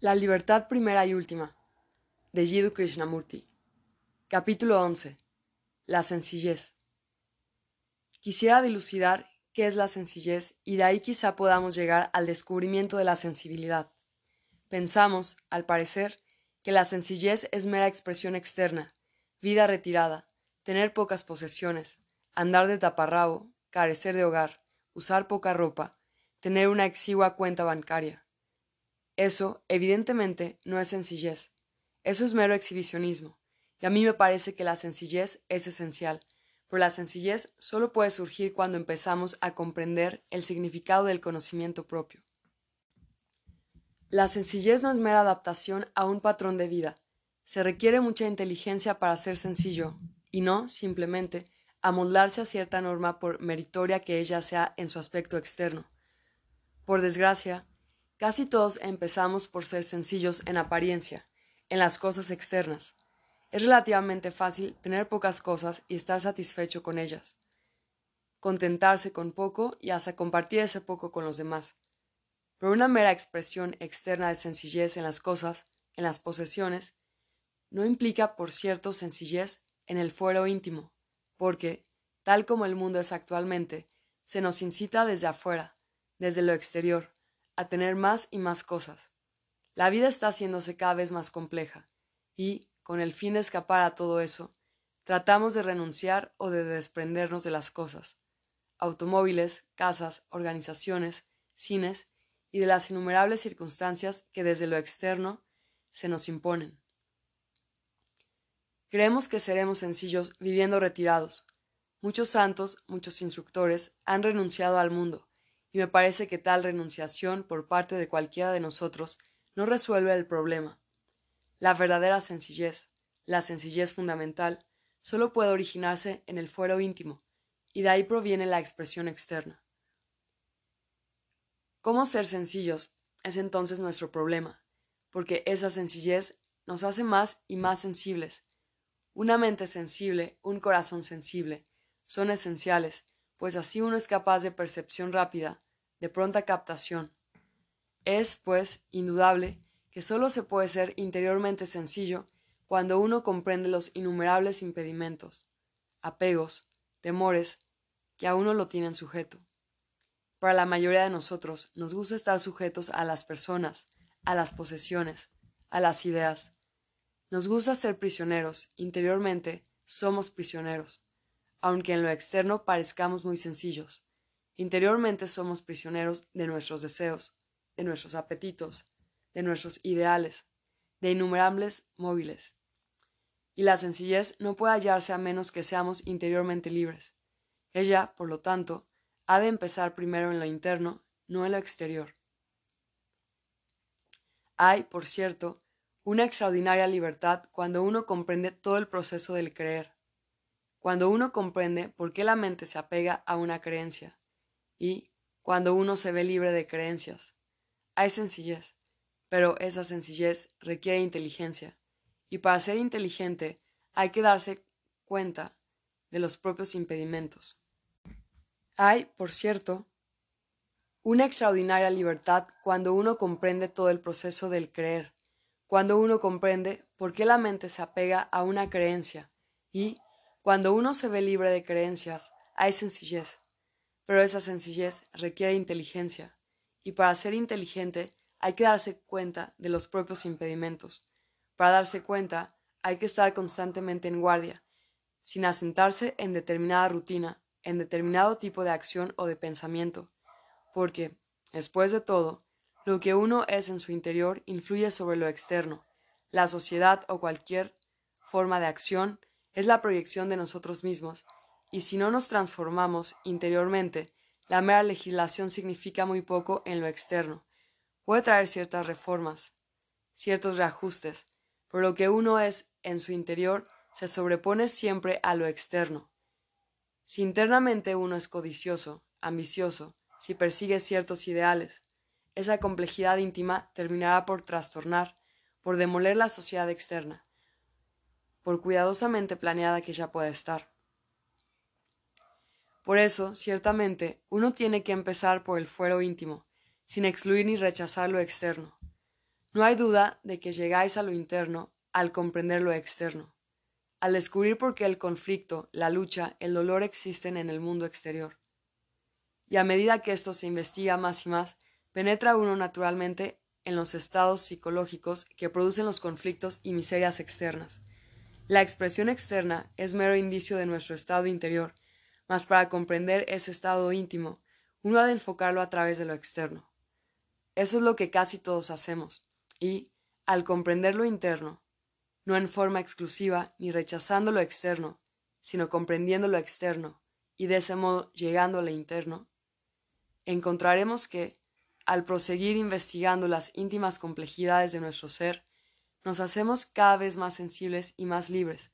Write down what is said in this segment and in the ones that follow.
La libertad primera y última de Jiddu Krishnamurti Capítulo 11 La sencillez Quisiera dilucidar qué es la sencillez y de ahí quizá podamos llegar al descubrimiento de la sensibilidad. Pensamos, al parecer, que la sencillez es mera expresión externa, vida retirada, tener pocas posesiones, andar de taparrabo, carecer de hogar, usar poca ropa, tener una exigua cuenta bancaria. Eso, evidentemente, no es sencillez. Eso es mero exhibicionismo. Y a mí me parece que la sencillez es esencial, pero la sencillez solo puede surgir cuando empezamos a comprender el significado del conocimiento propio. La sencillez no es mera adaptación a un patrón de vida. Se requiere mucha inteligencia para ser sencillo, y no, simplemente, amoldarse a cierta norma por meritoria que ella sea en su aspecto externo. Por desgracia, Casi todos empezamos por ser sencillos en apariencia, en las cosas externas. Es relativamente fácil tener pocas cosas y estar satisfecho con ellas. Contentarse con poco y hasta compartir ese poco con los demás. Pero una mera expresión externa de sencillez en las cosas, en las posesiones, no implica, por cierto, sencillez en el fuero íntimo, porque, tal como el mundo es actualmente, se nos incita desde afuera, desde lo exterior, a tener más y más cosas. La vida está haciéndose cada vez más compleja, y, con el fin de escapar a todo eso, tratamos de renunciar o de desprendernos de las cosas, automóviles, casas, organizaciones, cines y de las innumerables circunstancias que desde lo externo se nos imponen. Creemos que seremos sencillos viviendo retirados. Muchos santos, muchos instructores han renunciado al mundo, me parece que tal renunciación por parte de cualquiera de nosotros no resuelve el problema. La verdadera sencillez, la sencillez fundamental, solo puede originarse en el fuero íntimo, y de ahí proviene la expresión externa. ¿Cómo ser sencillos? es entonces nuestro problema, porque esa sencillez nos hace más y más sensibles. Una mente sensible, un corazón sensible, son esenciales pues así uno es capaz de percepción rápida, de pronta captación. Es, pues, indudable que sólo se puede ser interiormente sencillo cuando uno comprende los innumerables impedimentos, apegos, temores que a uno lo tienen sujeto. Para la mayoría de nosotros nos gusta estar sujetos a las personas, a las posesiones, a las ideas. Nos gusta ser prisioneros, interiormente somos prisioneros aunque en lo externo parezcamos muy sencillos. Interiormente somos prisioneros de nuestros deseos, de nuestros apetitos, de nuestros ideales, de innumerables móviles. Y la sencillez no puede hallarse a menos que seamos interiormente libres. Ella, por lo tanto, ha de empezar primero en lo interno, no en lo exterior. Hay, por cierto, una extraordinaria libertad cuando uno comprende todo el proceso del creer, cuando uno comprende por qué la mente se apega a una creencia y cuando uno se ve libre de creencias. Hay sencillez, pero esa sencillez requiere inteligencia, y para ser inteligente hay que darse cuenta de los propios impedimentos. Hay, por cierto, una extraordinaria libertad cuando uno comprende todo el proceso del creer, cuando uno comprende por qué la mente se apega a una creencia y cuando uno se ve libre de creencias, hay sencillez, pero esa sencillez requiere inteligencia, y para ser inteligente hay que darse cuenta de los propios impedimentos. Para darse cuenta hay que estar constantemente en guardia, sin asentarse en determinada rutina, en determinado tipo de acción o de pensamiento, porque, después de todo, lo que uno es en su interior influye sobre lo externo, la sociedad o cualquier forma de acción es la proyección de nosotros mismos, y si no nos transformamos interiormente, la mera legislación significa muy poco en lo externo. Puede traer ciertas reformas, ciertos reajustes, pero lo que uno es en su interior se sobrepone siempre a lo externo. Si internamente uno es codicioso, ambicioso, si persigue ciertos ideales, esa complejidad íntima terminará por trastornar, por demoler la sociedad externa por cuidadosamente planeada que ya pueda estar. Por eso, ciertamente, uno tiene que empezar por el fuero íntimo, sin excluir ni rechazar lo externo. No hay duda de que llegáis a lo interno al comprender lo externo, al descubrir por qué el conflicto, la lucha, el dolor existen en el mundo exterior. Y a medida que esto se investiga más y más, penetra uno naturalmente en los estados psicológicos que producen los conflictos y miserias externas. La expresión externa es mero indicio de nuestro estado interior, mas para comprender ese estado íntimo, uno ha de enfocarlo a través de lo externo. Eso es lo que casi todos hacemos, y, al comprender lo interno, no en forma exclusiva ni rechazando lo externo, sino comprendiendo lo externo, y de ese modo llegando a lo interno, encontraremos que, al proseguir investigando las íntimas complejidades de nuestro ser, nos hacemos cada vez más sensibles y más libres.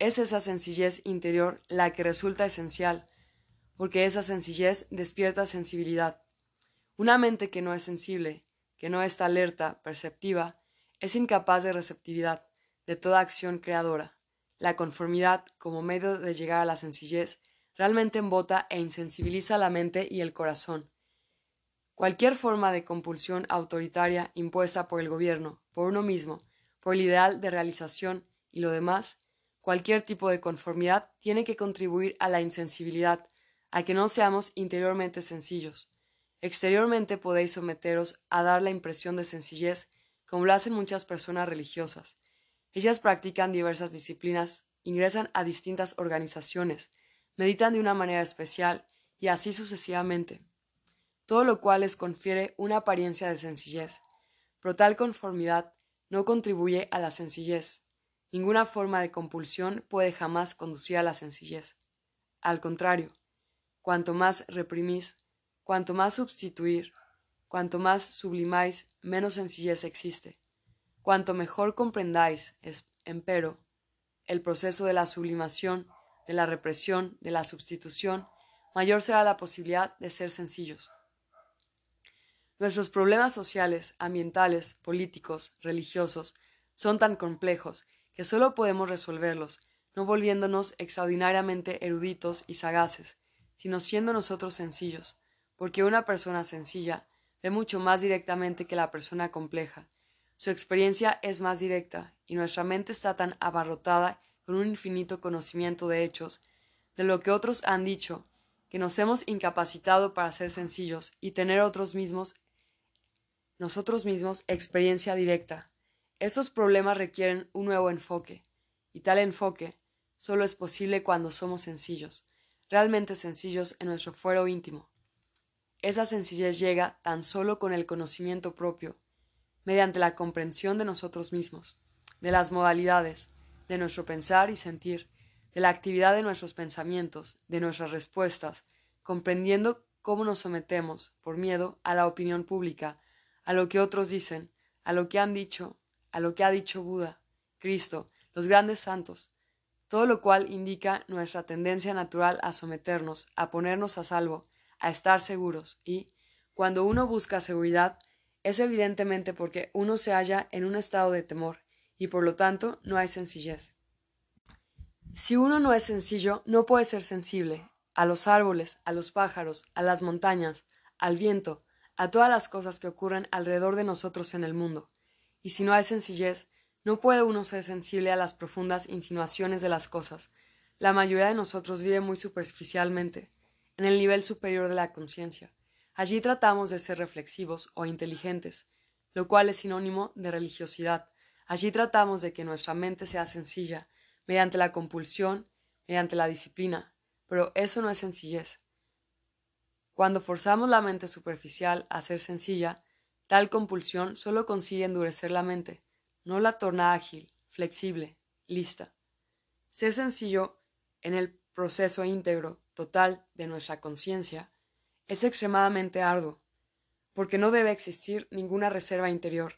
Es esa sencillez interior la que resulta esencial, porque esa sencillez despierta sensibilidad. Una mente que no es sensible, que no está alerta, perceptiva, es incapaz de receptividad, de toda acción creadora. La conformidad, como medio de llegar a la sencillez, realmente embota e insensibiliza la mente y el corazón. Cualquier forma de compulsión autoritaria impuesta por el gobierno, por uno mismo, por el ideal de realización y lo demás, cualquier tipo de conformidad tiene que contribuir a la insensibilidad, a que no seamos interiormente sencillos. Exteriormente podéis someteros a dar la impresión de sencillez, como lo hacen muchas personas religiosas. Ellas practican diversas disciplinas, ingresan a distintas organizaciones, meditan de una manera especial y así sucesivamente todo lo cual les confiere una apariencia de sencillez. Pero tal conformidad no contribuye a la sencillez. Ninguna forma de compulsión puede jamás conducir a la sencillez. Al contrario, cuanto más reprimís, cuanto más sustituir, cuanto más sublimáis, menos sencillez existe. Cuanto mejor comprendáis, empero, el proceso de la sublimación, de la represión, de la sustitución, mayor será la posibilidad de ser sencillos. Nuestros problemas sociales, ambientales, políticos, religiosos, son tan complejos que solo podemos resolverlos, no volviéndonos extraordinariamente eruditos y sagaces, sino siendo nosotros sencillos, porque una persona sencilla ve mucho más directamente que la persona compleja. Su experiencia es más directa, y nuestra mente está tan abarrotada con un infinito conocimiento de hechos, de lo que otros han dicho, que nos hemos incapacitado para ser sencillos y tener otros mismos nosotros mismos experiencia directa. Estos problemas requieren un nuevo enfoque, y tal enfoque solo es posible cuando somos sencillos, realmente sencillos en nuestro fuero íntimo. Esa sencillez llega tan solo con el conocimiento propio, mediante la comprensión de nosotros mismos, de las modalidades, de nuestro pensar y sentir, de la actividad de nuestros pensamientos, de nuestras respuestas, comprendiendo cómo nos sometemos, por miedo, a la opinión pública, a lo que otros dicen, a lo que han dicho, a lo que ha dicho Buda, Cristo, los grandes santos, todo lo cual indica nuestra tendencia natural a someternos, a ponernos a salvo, a estar seguros, y, cuando uno busca seguridad, es evidentemente porque uno se halla en un estado de temor, y por lo tanto no hay sencillez. Si uno no es sencillo, no puede ser sensible a los árboles, a los pájaros, a las montañas, al viento, a todas las cosas que ocurren alrededor de nosotros en el mundo, y si no hay sencillez, no puede uno ser sensible a las profundas insinuaciones de las cosas. La mayoría de nosotros vive muy superficialmente, en el nivel superior de la conciencia. Allí tratamos de ser reflexivos o inteligentes, lo cual es sinónimo de religiosidad. Allí tratamos de que nuestra mente sea sencilla, mediante la compulsión, mediante la disciplina, pero eso no es sencillez. Cuando forzamos la mente superficial a ser sencilla, tal compulsión solo consigue endurecer la mente, no la torna ágil, flexible, lista. Ser sencillo en el proceso íntegro, total de nuestra conciencia, es extremadamente arduo, porque no debe existir ninguna reserva interior.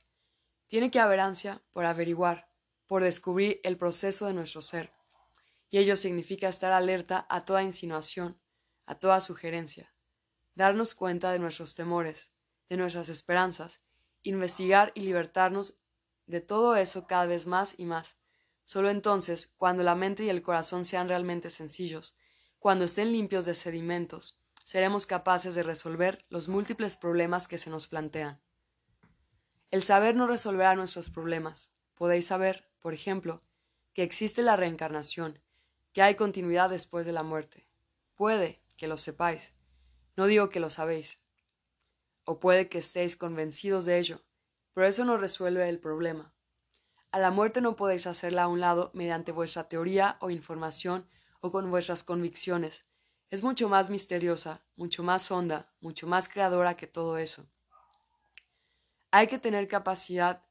Tiene que haber ansia por averiguar, por descubrir el proceso de nuestro ser, y ello significa estar alerta a toda insinuación, a toda sugerencia darnos cuenta de nuestros temores, de nuestras esperanzas, investigar y libertarnos de todo eso cada vez más y más. Solo entonces, cuando la mente y el corazón sean realmente sencillos, cuando estén limpios de sedimentos, seremos capaces de resolver los múltiples problemas que se nos plantean. El saber no resolverá nuestros problemas. Podéis saber, por ejemplo, que existe la reencarnación, que hay continuidad después de la muerte. Puede que lo sepáis. No digo que lo sabéis. O puede que estéis convencidos de ello, pero eso no resuelve el problema. A la muerte no podéis hacerla a un lado mediante vuestra teoría o información o con vuestras convicciones. Es mucho más misteriosa, mucho más honda, mucho más creadora que todo eso. Hay que tener capacidad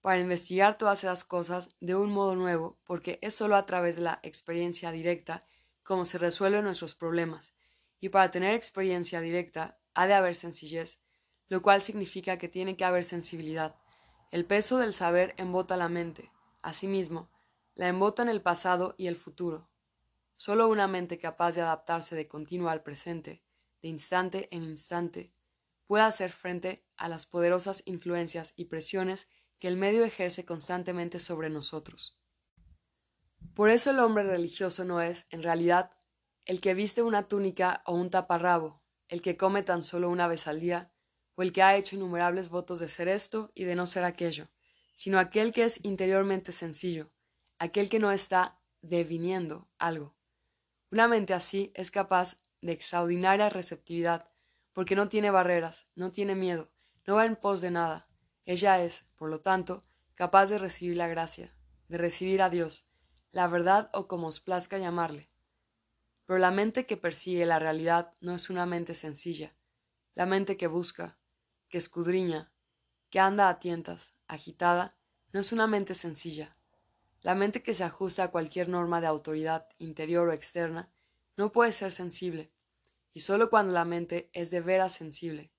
para investigar todas esas cosas de un modo nuevo, porque es sólo a través de la experiencia directa como se resuelven nuestros problemas, y para tener experiencia directa ha de haber sencillez, lo cual significa que tiene que haber sensibilidad. El peso del saber embota la mente, asimismo, la embotan el pasado y el futuro. Solo una mente capaz de adaptarse de continuo al presente, de instante en instante, puede hacer frente a las poderosas influencias y presiones que el medio ejerce constantemente sobre nosotros. Por eso el hombre religioso no es, en realidad, el que viste una túnica o un taparrabo, el que come tan solo una vez al día, o el que ha hecho innumerables votos de ser esto y de no ser aquello, sino aquel que es interiormente sencillo, aquel que no está deviniendo algo. Una mente así es capaz de extraordinaria receptividad, porque no tiene barreras, no tiene miedo, no va en pos de nada, ella es, por lo tanto, capaz de recibir la gracia, de recibir a Dios, la verdad o como os plazca llamarle. Pero la mente que persigue la realidad no es una mente sencilla. La mente que busca, que escudriña, que anda a tientas, agitada, no es una mente sencilla. La mente que se ajusta a cualquier norma de autoridad, interior o externa, no puede ser sensible, y sólo cuando la mente es de veras sensible,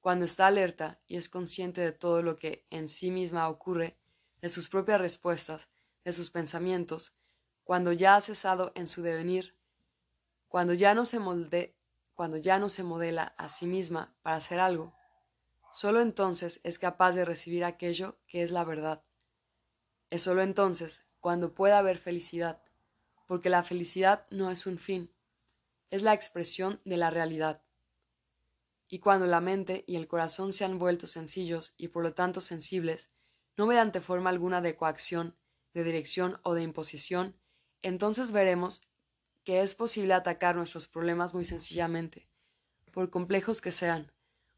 cuando está alerta y es consciente de todo lo que en sí misma ocurre, de sus propias respuestas, de sus pensamientos, cuando ya ha cesado en su devenir, cuando ya no se molde, cuando ya no se modela a sí misma para hacer algo, sólo entonces es capaz de recibir aquello que es la verdad. Es sólo entonces cuando puede haber felicidad, porque la felicidad no es un fin, es la expresión de la realidad y cuando la mente y el corazón se han vuelto sencillos y por lo tanto sensibles, no mediante forma alguna de coacción, de dirección o de imposición, entonces veremos que es posible atacar nuestros problemas muy sencillamente, por complejos que sean.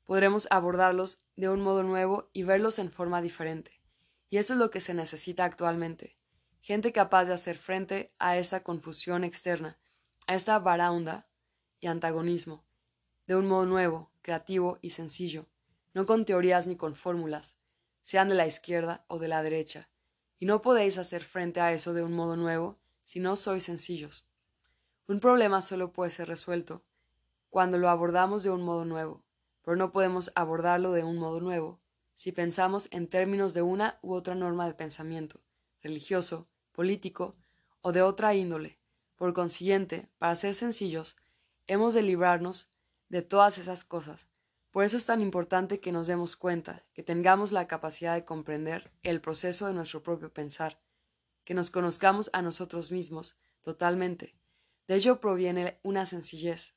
Podremos abordarlos de un modo nuevo y verlos en forma diferente. Y eso es lo que se necesita actualmente. Gente capaz de hacer frente a esta confusión externa, a esta baraunda y antagonismo, de un modo nuevo, creativo y sencillo, no con teorías ni con fórmulas, sean de la izquierda o de la derecha, y no podéis hacer frente a eso de un modo nuevo si no sois sencillos. Un problema solo puede ser resuelto cuando lo abordamos de un modo nuevo, pero no podemos abordarlo de un modo nuevo si pensamos en términos de una u otra norma de pensamiento, religioso, político o de otra índole. Por consiguiente, para ser sencillos, hemos de librarnos de todas esas cosas. Por eso es tan importante que nos demos cuenta, que tengamos la capacidad de comprender el proceso de nuestro propio pensar, que nos conozcamos a nosotros mismos totalmente. De ello proviene una sencillez,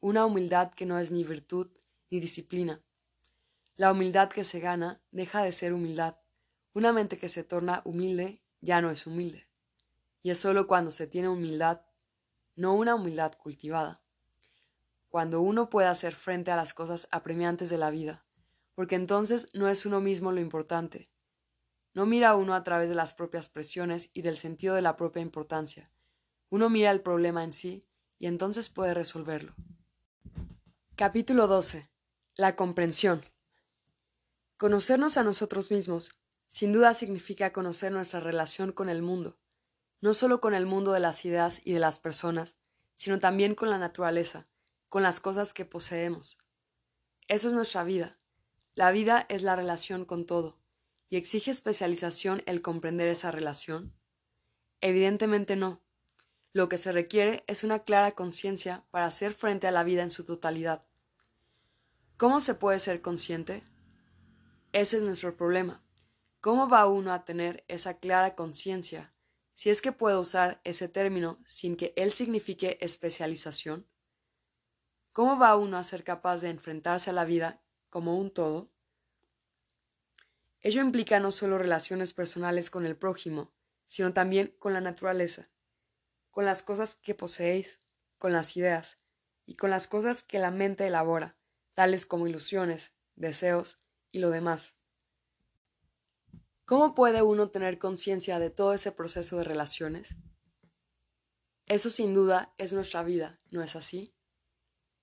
una humildad que no es ni virtud ni disciplina. La humildad que se gana deja de ser humildad. Una mente que se torna humilde ya no es humilde. Y es sólo cuando se tiene humildad, no una humildad cultivada cuando uno puede hacer frente a las cosas apremiantes de la vida, porque entonces no es uno mismo lo importante. No mira uno a través de las propias presiones y del sentido de la propia importancia. Uno mira el problema en sí y entonces puede resolverlo. Capítulo 12. La comprensión. Conocernos a nosotros mismos, sin duda significa conocer nuestra relación con el mundo, no solo con el mundo de las ideas y de las personas, sino también con la naturaleza, con las cosas que poseemos. Eso es nuestra vida. La vida es la relación con todo. ¿Y exige especialización el comprender esa relación? Evidentemente no. Lo que se requiere es una clara conciencia para hacer frente a la vida en su totalidad. ¿Cómo se puede ser consciente? Ese es nuestro problema. ¿Cómo va uno a tener esa clara conciencia si es que puedo usar ese término sin que él signifique especialización? ¿Cómo va uno a ser capaz de enfrentarse a la vida como un todo? Ello implica no solo relaciones personales con el prójimo, sino también con la naturaleza, con las cosas que poseéis, con las ideas, y con las cosas que la mente elabora, tales como ilusiones, deseos y lo demás. ¿Cómo puede uno tener conciencia de todo ese proceso de relaciones? Eso sin duda es nuestra vida, ¿no es así?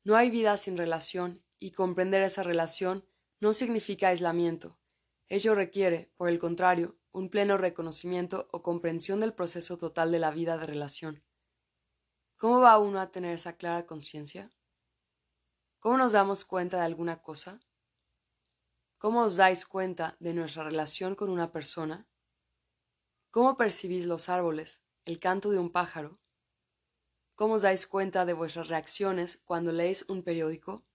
No hay vida sin relación y comprender esa relación no significa aislamiento. Ello requiere, por el contrario, un pleno reconocimiento o comprensión del proceso total de la vida de relación. ¿Cómo va uno a tener esa clara conciencia? ¿Cómo nos damos cuenta de alguna cosa? ¿Cómo os dais cuenta de nuestra relación con una persona? ¿Cómo percibís los árboles, el canto de un pájaro? ¿Cómo os dais cuenta de vuestras reacciones cuando leéis un periódico?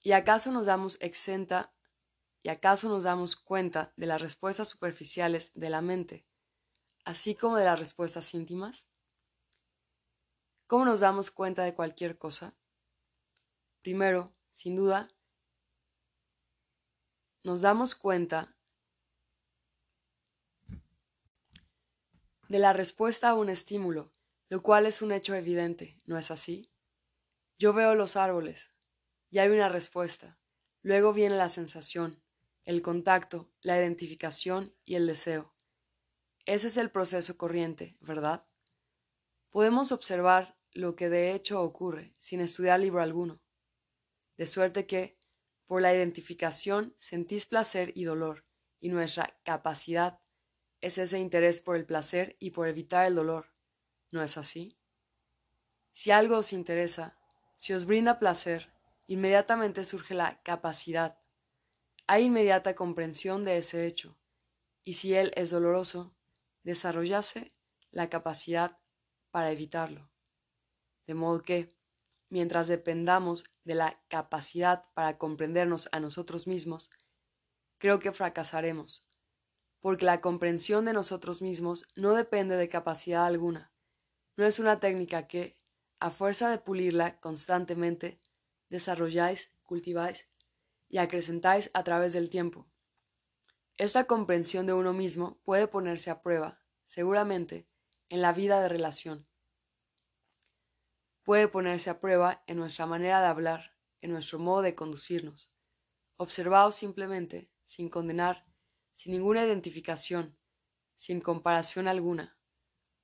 ¿Y acaso nos damos exenta y acaso nos damos cuenta de las respuestas superficiales de la mente, así como de las respuestas íntimas? ¿Cómo nos damos cuenta de cualquier cosa? Primero, sin duda, nos damos cuenta de la respuesta a un estímulo, lo cual es un hecho evidente, ¿no es así? Yo veo los árboles, y hay una respuesta. Luego viene la sensación, el contacto, la identificación y el deseo. Ese es el proceso corriente, ¿verdad? Podemos observar lo que de hecho ocurre sin estudiar libro alguno. De suerte que, por la identificación, sentís placer y dolor, y nuestra capacidad es ese interés por el placer y por evitar el dolor. ¿No es así? Si algo os interesa, si os brinda placer, inmediatamente surge la capacidad. Hay inmediata comprensión de ese hecho, y si él es doloroso, desarrollase la capacidad para evitarlo. De modo que, mientras dependamos de la capacidad para comprendernos a nosotros mismos, creo que fracasaremos, porque la comprensión de nosotros mismos no depende de capacidad alguna, no es una técnica que, a fuerza de pulirla constantemente, desarrolláis, cultiváis y acrecentáis a través del tiempo. Esta comprensión de uno mismo puede ponerse a prueba, seguramente, en la vida de relación puede ponerse a prueba en nuestra manera de hablar, en nuestro modo de conducirnos. Observaos simplemente, sin condenar, sin ninguna identificación, sin comparación alguna.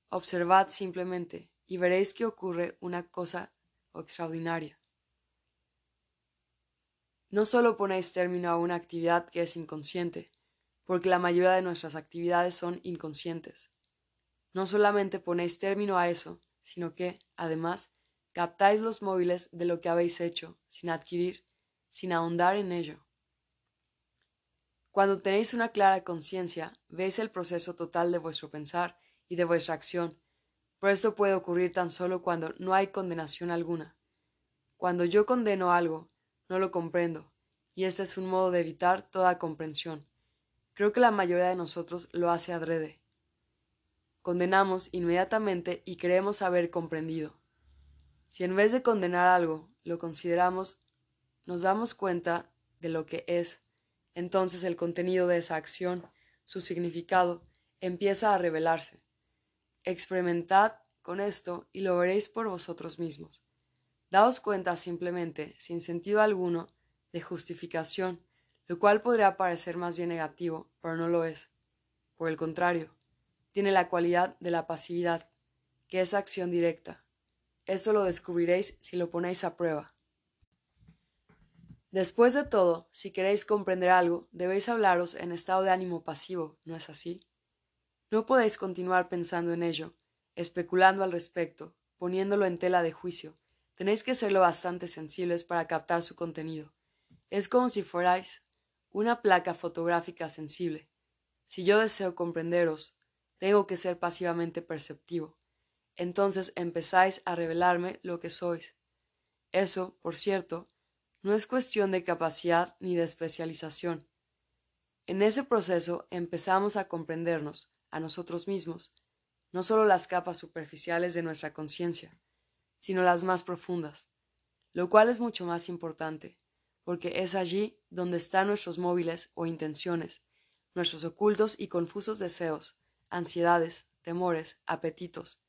Observad simplemente y veréis que ocurre una cosa extraordinaria. No solo ponéis término a una actividad que es inconsciente, porque la mayoría de nuestras actividades son inconscientes. No solamente ponéis término a eso, sino que, además, captáis los móviles de lo que habéis hecho, sin adquirir, sin ahondar en ello. Cuando tenéis una clara conciencia, veis el proceso total de vuestro pensar y de vuestra acción, pero esto puede ocurrir tan solo cuando no hay condenación alguna. Cuando yo condeno algo, no lo comprendo, y este es un modo de evitar toda comprensión. Creo que la mayoría de nosotros lo hace adrede. Condenamos inmediatamente y creemos haber comprendido. Si en vez de condenar algo lo consideramos, nos damos cuenta de lo que es, entonces el contenido de esa acción, su significado, empieza a revelarse. Experimentad con esto y lo veréis por vosotros mismos. Daos cuenta simplemente, sin sentido alguno, de justificación, lo cual podría parecer más bien negativo, pero no lo es. Por el contrario, tiene la cualidad de la pasividad, que es acción directa, esto lo descubriréis si lo ponéis a prueba. Después de todo, si queréis comprender algo, debéis hablaros en estado de ánimo pasivo, ¿no es así? No podéis continuar pensando en ello, especulando al respecto, poniéndolo en tela de juicio. Tenéis que serlo bastante sensibles para captar su contenido. Es como si fuerais una placa fotográfica sensible. Si yo deseo comprenderos, tengo que ser pasivamente perceptivo entonces empezáis a revelarme lo que sois. Eso, por cierto, no es cuestión de capacidad ni de especialización. En ese proceso empezamos a comprendernos, a nosotros mismos, no solo las capas superficiales de nuestra conciencia, sino las más profundas, lo cual es mucho más importante, porque es allí donde están nuestros móviles o intenciones, nuestros ocultos y confusos deseos, ansiedades, temores, apetitos.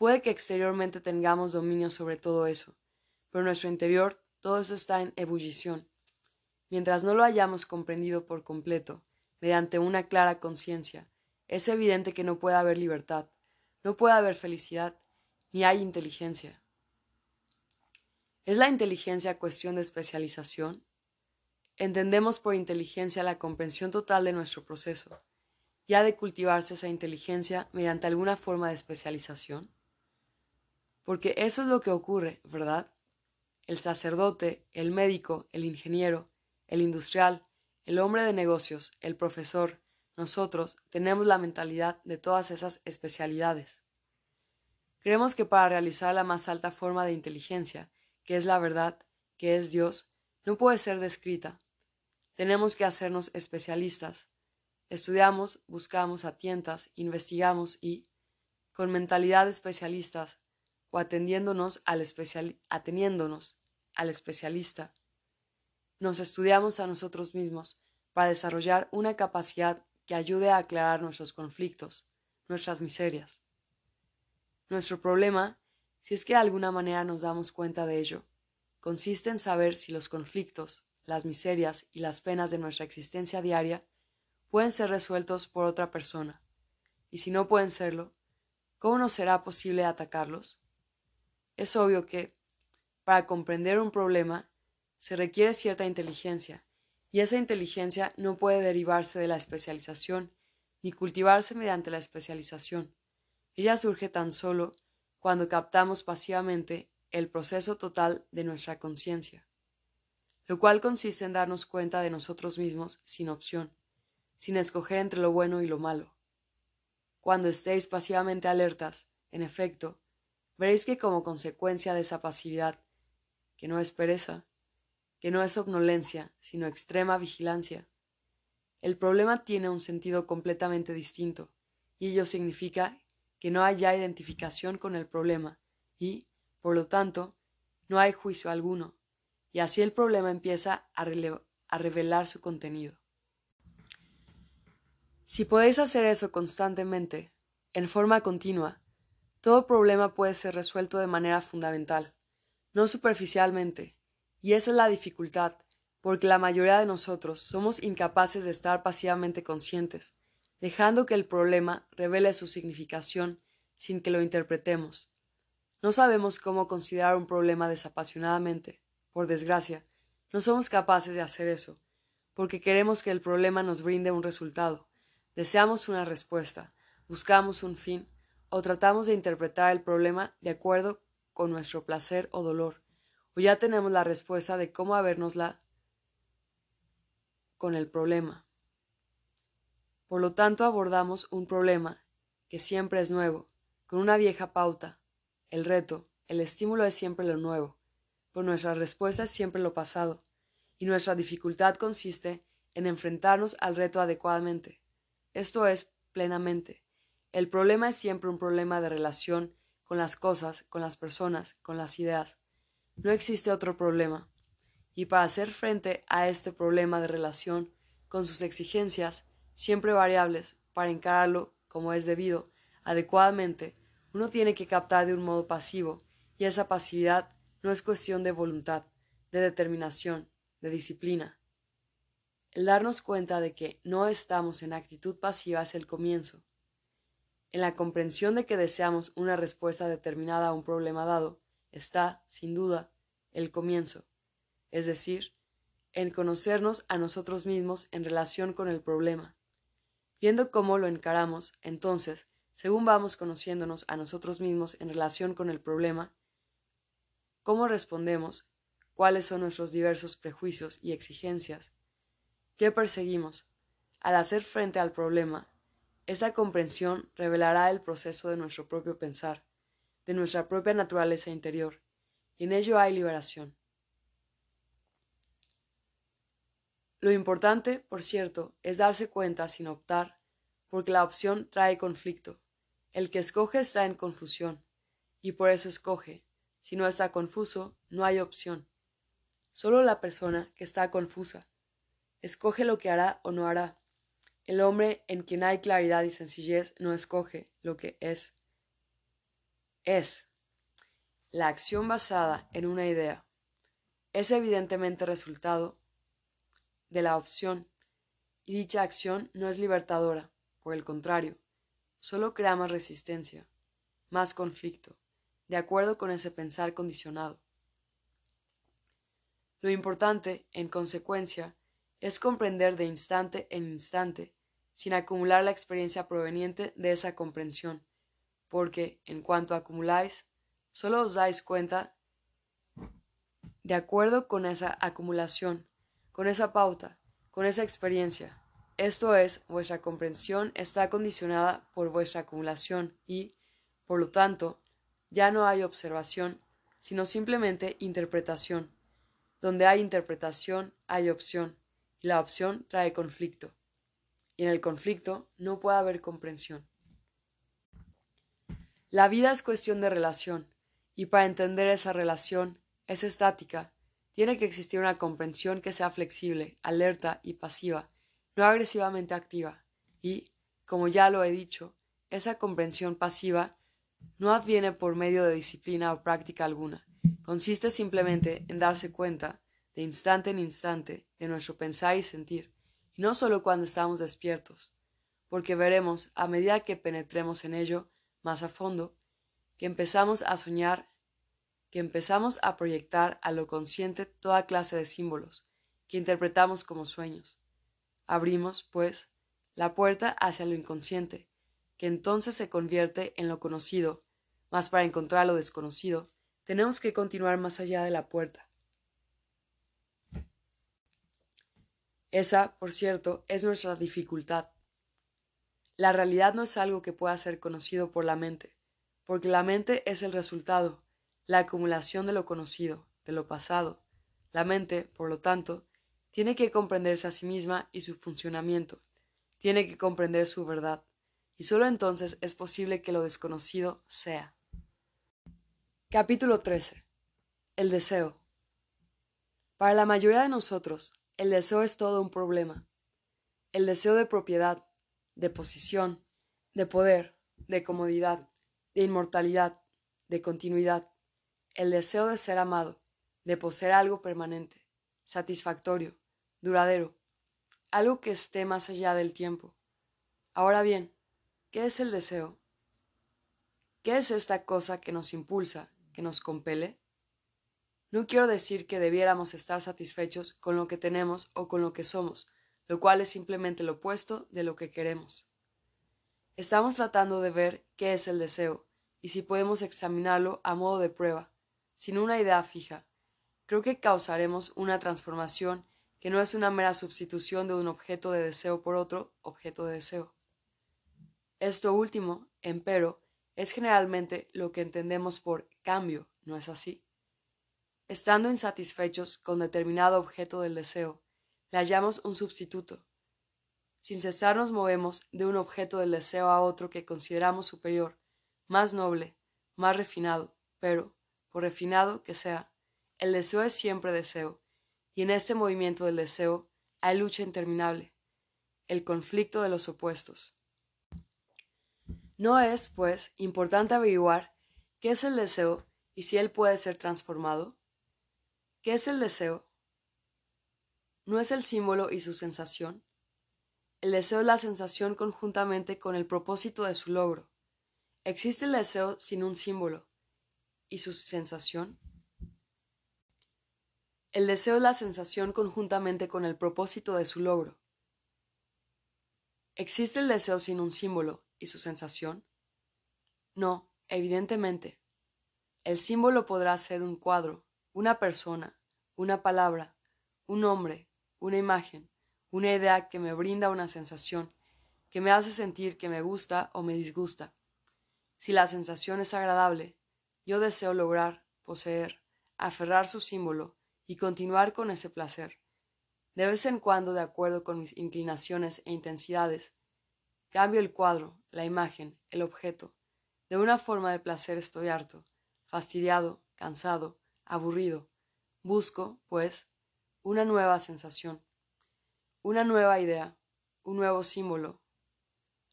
Puede que exteriormente tengamos dominio sobre todo eso, pero en nuestro interior todo eso está en ebullición. Mientras no lo hayamos comprendido por completo, mediante una clara conciencia, es evidente que no puede haber libertad, no puede haber felicidad, ni hay inteligencia. ¿Es la inteligencia cuestión de especialización? Entendemos por inteligencia la comprensión total de nuestro proceso. ¿Y ha de cultivarse esa inteligencia mediante alguna forma de especialización? Porque eso es lo que ocurre, ¿verdad? El sacerdote, el médico, el ingeniero, el industrial, el hombre de negocios, el profesor, nosotros tenemos la mentalidad de todas esas especialidades. Creemos que para realizar la más alta forma de inteligencia, que es la verdad, que es Dios, no puede ser descrita. Tenemos que hacernos especialistas. Estudiamos, buscamos a tientas, investigamos y, con mentalidad especialistas, o ateniéndonos al especialista, nos estudiamos a nosotros mismos para desarrollar una capacidad que ayude a aclarar nuestros conflictos, nuestras miserias. Nuestro problema, si es que de alguna manera nos damos cuenta de ello, consiste en saber si los conflictos, las miserias y las penas de nuestra existencia diaria pueden ser resueltos por otra persona, y si no pueden serlo, ¿cómo nos será posible atacarlos? Es obvio que, para comprender un problema, se requiere cierta inteligencia, y esa inteligencia no puede derivarse de la especialización, ni cultivarse mediante la especialización. Ella surge tan solo cuando captamos pasivamente el proceso total de nuestra conciencia, lo cual consiste en darnos cuenta de nosotros mismos sin opción, sin escoger entre lo bueno y lo malo. Cuando estéis pasivamente alertas, en efecto, veréis que como consecuencia de esa pasividad, que no es pereza, que no es somnolencia, sino extrema vigilancia, el problema tiene un sentido completamente distinto, y ello significa que no hay ya identificación con el problema, y, por lo tanto, no hay juicio alguno, y así el problema empieza a, a revelar su contenido. Si podéis hacer eso constantemente, en forma continua, todo problema puede ser resuelto de manera fundamental, no superficialmente, y esa es la dificultad, porque la mayoría de nosotros somos incapaces de estar pasivamente conscientes, dejando que el problema revele su significación sin que lo interpretemos. No sabemos cómo considerar un problema desapasionadamente. Por desgracia, no somos capaces de hacer eso, porque queremos que el problema nos brinde un resultado, deseamos una respuesta, buscamos un fin, o tratamos de interpretar el problema de acuerdo con nuestro placer o dolor, o ya tenemos la respuesta de cómo habérnosla con el problema. Por lo tanto, abordamos un problema que siempre es nuevo, con una vieja pauta. El reto, el estímulo es siempre lo nuevo, pero nuestra respuesta es siempre lo pasado, y nuestra dificultad consiste en enfrentarnos al reto adecuadamente. Esto es, plenamente. El problema es siempre un problema de relación con las cosas, con las personas, con las ideas. No existe otro problema. Y para hacer frente a este problema de relación con sus exigencias, siempre variables, para encararlo como es debido, adecuadamente, uno tiene que captar de un modo pasivo, y esa pasividad no es cuestión de voluntad, de determinación, de disciplina. El darnos cuenta de que no estamos en actitud pasiva es el comienzo. En la comprensión de que deseamos una respuesta determinada a un problema dado, está, sin duda, el comienzo, es decir, en conocernos a nosotros mismos en relación con el problema. Viendo cómo lo encaramos, entonces, según vamos conociéndonos a nosotros mismos en relación con el problema, cómo respondemos, cuáles son nuestros diversos prejuicios y exigencias, qué perseguimos. Al hacer frente al problema, esa comprensión revelará el proceso de nuestro propio pensar, de nuestra propia naturaleza interior, y en ello hay liberación. Lo importante, por cierto, es darse cuenta sin optar, porque la opción trae conflicto. El que escoge está en confusión, y por eso escoge. Si no está confuso, no hay opción. Solo la persona que está confusa escoge lo que hará o no hará. El hombre en quien hay claridad y sencillez no escoge lo que es. Es la acción basada en una idea. Es evidentemente resultado de la opción y dicha acción no es libertadora, por el contrario, solo crea más resistencia, más conflicto, de acuerdo con ese pensar condicionado. Lo importante, en consecuencia, es comprender de instante en instante, sin acumular la experiencia proveniente de esa comprensión, porque, en cuanto acumuláis, solo os dais cuenta de acuerdo con esa acumulación, con esa pauta, con esa experiencia. Esto es, vuestra comprensión está condicionada por vuestra acumulación y, por lo tanto, ya no hay observación, sino simplemente interpretación. Donde hay interpretación, hay opción la opción trae conflicto, y en el conflicto no puede haber comprensión. La vida es cuestión de relación, y para entender esa relación, es estática, tiene que existir una comprensión que sea flexible, alerta y pasiva, no agresivamente activa, y, como ya lo he dicho, esa comprensión pasiva no adviene por medio de disciplina o práctica alguna, consiste simplemente en darse cuenta de instante en instante de nuestro pensar y sentir, y no solo cuando estamos despiertos, porque veremos, a medida que penetremos en ello más a fondo, que empezamos a soñar, que empezamos a proyectar a lo consciente toda clase de símbolos, que interpretamos como sueños. Abrimos, pues, la puerta hacia lo inconsciente, que entonces se convierte en lo conocido, mas para encontrar lo desconocido, tenemos que continuar más allá de la puerta. Esa, por cierto, es nuestra dificultad. La realidad no es algo que pueda ser conocido por la mente, porque la mente es el resultado, la acumulación de lo conocido, de lo pasado. La mente, por lo tanto, tiene que comprenderse a sí misma y su funcionamiento, tiene que comprender su verdad, y sólo entonces es posible que lo desconocido sea. Capítulo 13. El deseo. Para la mayoría de nosotros, el deseo es todo un problema. El deseo de propiedad, de posición, de poder, de comodidad, de inmortalidad, de continuidad. El deseo de ser amado, de poseer algo permanente, satisfactorio, duradero, algo que esté más allá del tiempo. Ahora bien, ¿qué es el deseo? ¿Qué es esta cosa que nos impulsa, que nos compele? No quiero decir que debiéramos estar satisfechos con lo que tenemos o con lo que somos, lo cual es simplemente lo opuesto de lo que queremos. Estamos tratando de ver qué es el deseo y si podemos examinarlo a modo de prueba, sin una idea fija. Creo que causaremos una transformación que no es una mera sustitución de un objeto de deseo por otro objeto de deseo. Esto último, empero, es generalmente lo que entendemos por cambio, ¿no es así? Estando insatisfechos con determinado objeto del deseo, le hallamos un sustituto. Sin cesar nos movemos de un objeto del deseo a otro que consideramos superior, más noble, más refinado, pero, por refinado que sea, el deseo es siempre deseo, y en este movimiento del deseo hay lucha interminable, el conflicto de los opuestos. No es, pues, importante averiguar qué es el deseo y si él puede ser transformado. ¿Qué es el deseo? ¿No es el símbolo y su sensación? El deseo es la sensación conjuntamente con el propósito de su logro. ¿Existe el deseo sin un símbolo y su sensación? El deseo es la sensación conjuntamente con el propósito de su logro. ¿Existe el deseo sin un símbolo y su sensación? No, evidentemente. El símbolo podrá ser un cuadro, una persona, una palabra, un nombre, una imagen, una idea que me brinda una sensación, que me hace sentir que me gusta o me disgusta. Si la sensación es agradable, yo deseo lograr, poseer, aferrar su símbolo y continuar con ese placer. De vez en cuando, de acuerdo con mis inclinaciones e intensidades, cambio el cuadro, la imagen, el objeto. De una forma de placer estoy harto, fastidiado, cansado, aburrido, Busco, pues, una nueva sensación, una nueva idea, un nuevo símbolo.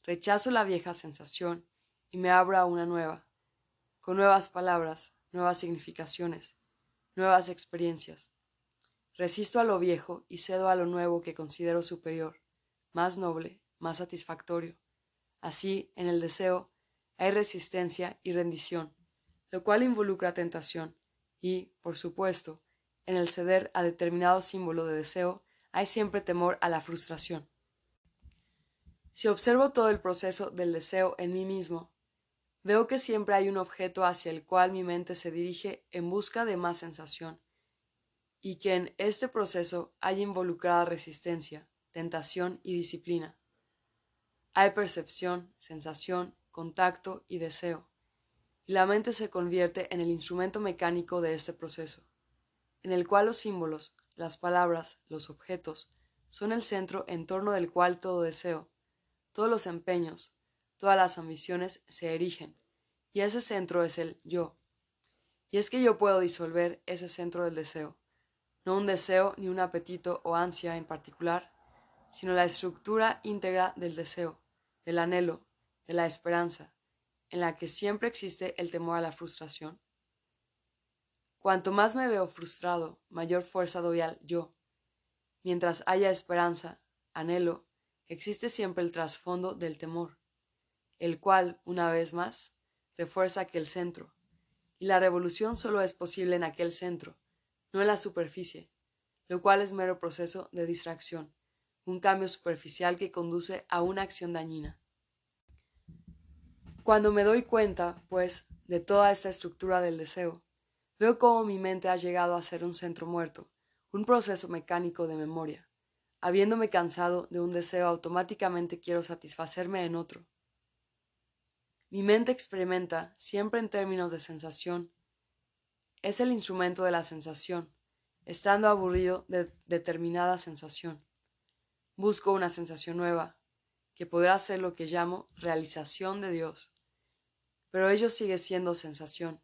Rechazo la vieja sensación y me abro a una nueva, con nuevas palabras, nuevas significaciones, nuevas experiencias. Resisto a lo viejo y cedo a lo nuevo que considero superior, más noble, más satisfactorio. Así, en el deseo, hay resistencia y rendición, lo cual involucra tentación, y, por supuesto, en el ceder a determinado símbolo de deseo hay siempre temor a la frustración. Si observo todo el proceso del deseo en mí mismo, veo que siempre hay un objeto hacia el cual mi mente se dirige en busca de más sensación, y que en este proceso hay involucrada resistencia, tentación y disciplina. Hay percepción, sensación, contacto y deseo, y la mente se convierte en el instrumento mecánico de este proceso, en el cual los símbolos, las palabras, los objetos, son el centro en torno del cual todo deseo, todos los empeños, todas las ambiciones se erigen, y ese centro es el yo. Y es que yo puedo disolver ese centro del deseo, no un deseo ni un apetito o ansia en particular, sino la estructura íntegra del deseo, del anhelo, de la esperanza, en la que siempre existe el temor a la frustración? Cuanto más me veo frustrado, mayor fuerza doy al yo. Mientras haya esperanza, anhelo, existe siempre el trasfondo del temor, el cual, una vez más, refuerza aquel centro, y la revolución solo es posible en aquel centro, no en la superficie, lo cual es mero proceso de distracción, un cambio superficial que conduce a una acción dañina. Cuando me doy cuenta, pues, de toda esta estructura del deseo, veo cómo mi mente ha llegado a ser un centro muerto, un proceso mecánico de memoria. Habiéndome cansado de un deseo, automáticamente quiero satisfacerme en otro. Mi mente experimenta, siempre en términos de sensación, es el instrumento de la sensación, estando aburrido de determinada sensación. Busco una sensación nueva, que podrá ser lo que llamo realización de Dios pero ello sigue siendo sensación.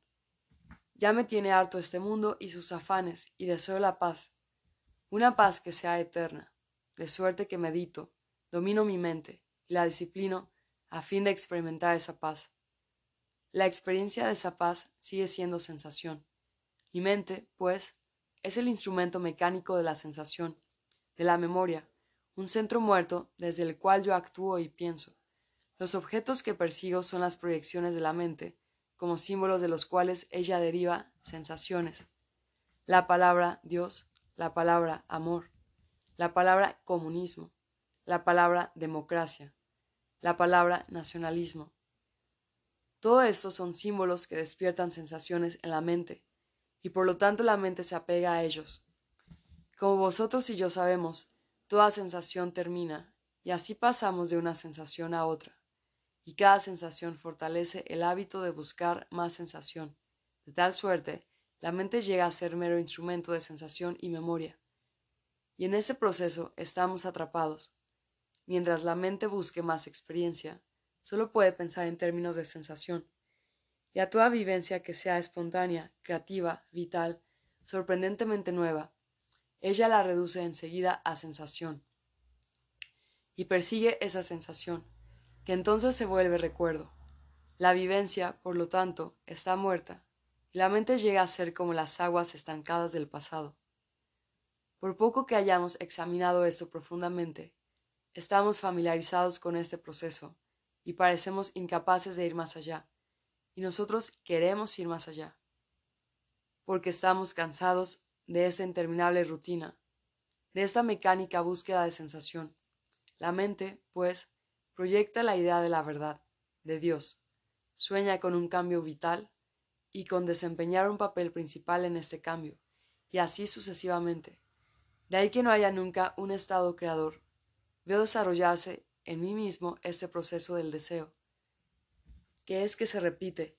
Ya me tiene harto este mundo y sus afanes, y deseo la paz, una paz que sea eterna, de suerte que medito, domino mi mente y la disciplino a fin de experimentar esa paz. La experiencia de esa paz sigue siendo sensación. Mi mente, pues, es el instrumento mecánico de la sensación, de la memoria, un centro muerto desde el cual yo actúo y pienso. Los objetos que persigo son las proyecciones de la mente, como símbolos de los cuales ella deriva sensaciones. La palabra Dios, la palabra amor, la palabra comunismo, la palabra democracia, la palabra nacionalismo. Todo esto son símbolos que despiertan sensaciones en la mente, y por lo tanto la mente se apega a ellos. Como vosotros y yo sabemos, toda sensación termina, y así pasamos de una sensación a otra y cada sensación fortalece el hábito de buscar más sensación. De tal suerte, la mente llega a ser mero instrumento de sensación y memoria. Y en ese proceso estamos atrapados. Mientras la mente busque más experiencia, solo puede pensar en términos de sensación. Y a toda vivencia que sea espontánea, creativa, vital, sorprendentemente nueva, ella la reduce enseguida a sensación. Y persigue esa sensación, que entonces se vuelve recuerdo. La vivencia, por lo tanto, está muerta, y la mente llega a ser como las aguas estancadas del pasado. Por poco que hayamos examinado esto profundamente, estamos familiarizados con este proceso y parecemos incapaces de ir más allá, y nosotros queremos ir más allá, porque estamos cansados de esa interminable rutina, de esta mecánica búsqueda de sensación. La mente, pues, proyecta la idea de la verdad, de Dios, sueña con un cambio vital y con desempeñar un papel principal en este cambio, y así sucesivamente. De ahí que no haya nunca un estado creador. Veo desarrollarse en mí mismo este proceso del deseo, que es que se repite,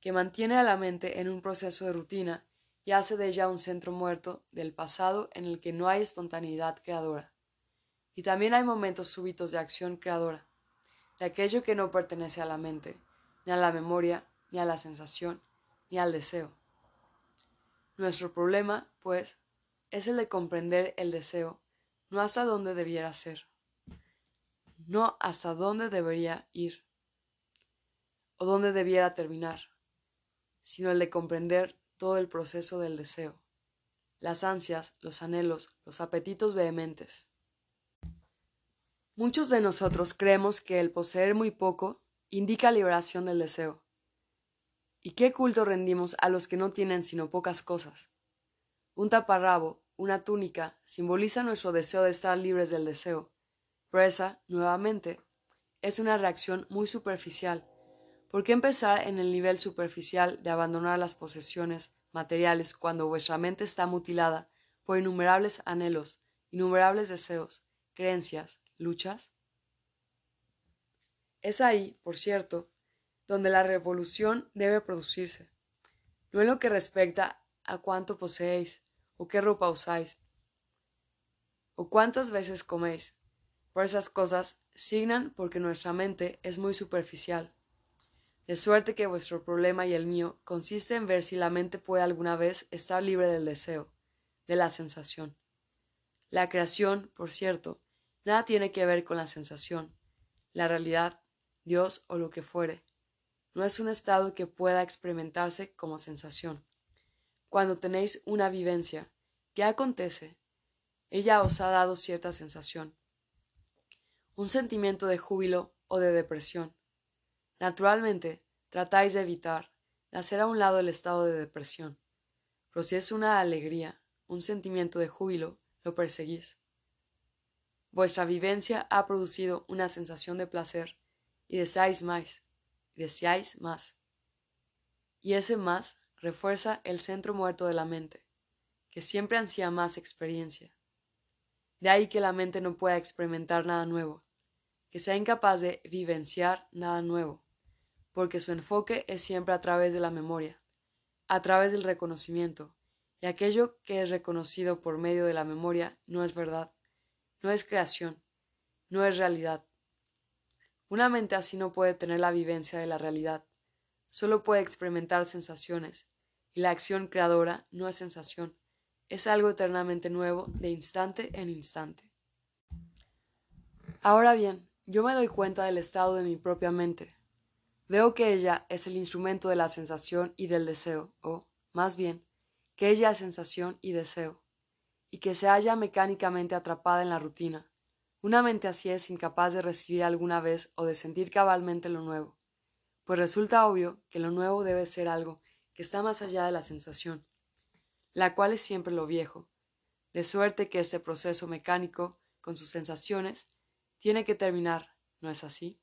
que mantiene a la mente en un proceso de rutina y hace de ella un centro muerto del pasado en el que no hay espontaneidad creadora y también hay momentos súbitos de acción creadora, de aquello que no pertenece a la mente, ni a la memoria, ni a la sensación, ni al deseo. Nuestro problema, pues, es el de comprender el deseo, no hasta dónde debiera ser, no hasta dónde debería ir o dónde debiera terminar, sino el de comprender todo el proceso del deseo, las ansias, los anhelos, los apetitos vehementes. Muchos de nosotros creemos que el poseer muy poco indica liberación del deseo. ¿Y qué culto rendimos a los que no tienen sino pocas cosas? Un taparrabo, una túnica, simboliza nuestro deseo de estar libres del deseo, pero esa, nuevamente, es una reacción muy superficial. ¿Por qué empezar en el nivel superficial de abandonar las posesiones materiales cuando vuestra mente está mutilada por innumerables anhelos, innumerables deseos, creencias, luchas? Es ahí, por cierto, donde la revolución debe producirse, no en lo que respecta a cuánto poseéis, o qué ropa usáis, o cuántas veces coméis. Por esas cosas signan porque nuestra mente es muy superficial. De suerte que vuestro problema y el mío consiste en ver si la mente puede alguna vez estar libre del deseo, de la sensación. La creación, por cierto, Nada tiene que ver con la sensación, la realidad, Dios o lo que fuere. No es un estado que pueda experimentarse como sensación. Cuando tenéis una vivencia, ¿qué acontece? Ella os ha dado cierta sensación. Un sentimiento de júbilo o de depresión. Naturalmente, tratáis de evitar, de hacer a un lado el estado de depresión. Pero si es una alegría, un sentimiento de júbilo, lo perseguís. Vuestra vivencia ha producido una sensación de placer y deseáis más, y deseáis más. Y ese más refuerza el centro muerto de la mente, que siempre ansía más experiencia. De ahí que la mente no pueda experimentar nada nuevo, que sea incapaz de vivenciar nada nuevo, porque su enfoque es siempre a través de la memoria, a través del reconocimiento, y aquello que es reconocido por medio de la memoria no es verdad no es creación, no es realidad. Una mente así no puede tener la vivencia de la realidad, solo puede experimentar sensaciones, y la acción creadora no es sensación, es algo eternamente nuevo de instante en instante. Ahora bien, yo me doy cuenta del estado de mi propia mente. Veo que ella es el instrumento de la sensación y del deseo, o, más bien, que ella es sensación y deseo y que se halla mecánicamente atrapada en la rutina. Una mente así es incapaz de recibir alguna vez o de sentir cabalmente lo nuevo, pues resulta obvio que lo nuevo debe ser algo que está más allá de la sensación, la cual es siempre lo viejo, de suerte que este proceso mecánico, con sus sensaciones, tiene que terminar, ¿no es así?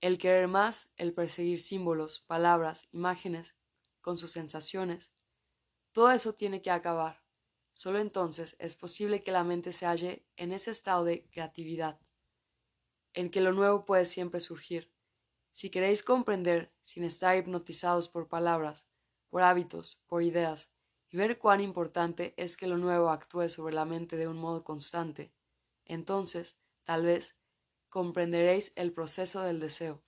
El querer más, el perseguir símbolos, palabras, imágenes, con sus sensaciones, todo eso tiene que acabar. Solo entonces es posible que la mente se halle en ese estado de creatividad, en que lo nuevo puede siempre surgir. Si queréis comprender, sin estar hipnotizados por palabras, por hábitos, por ideas, y ver cuán importante es que lo nuevo actúe sobre la mente de un modo constante, entonces, tal vez, comprenderéis el proceso del deseo,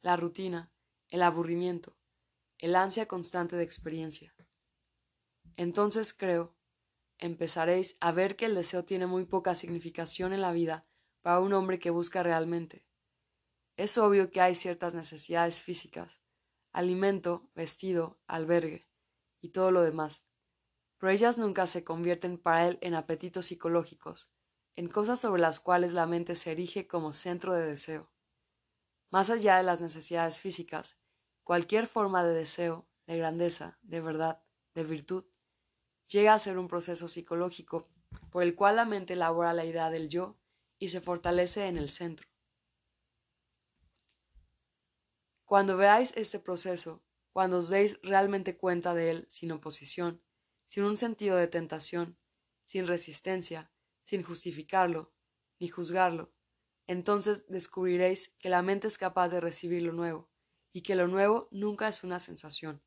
la rutina, el aburrimiento, el ansia constante de experiencia. Entonces creo empezaréis a ver que el deseo tiene muy poca significación en la vida para un hombre que busca realmente. Es obvio que hay ciertas necesidades físicas, alimento, vestido, albergue y todo lo demás, pero ellas nunca se convierten para él en apetitos psicológicos, en cosas sobre las cuales la mente se erige como centro de deseo. Más allá de las necesidades físicas, cualquier forma de deseo, de grandeza, de verdad, de virtud, llega a ser un proceso psicológico por el cual la mente elabora la idea del yo y se fortalece en el centro. Cuando veáis este proceso, cuando os deis realmente cuenta de él sin oposición, sin un sentido de tentación, sin resistencia, sin justificarlo, ni juzgarlo, entonces descubriréis que la mente es capaz de recibir lo nuevo, y que lo nuevo nunca es una sensación,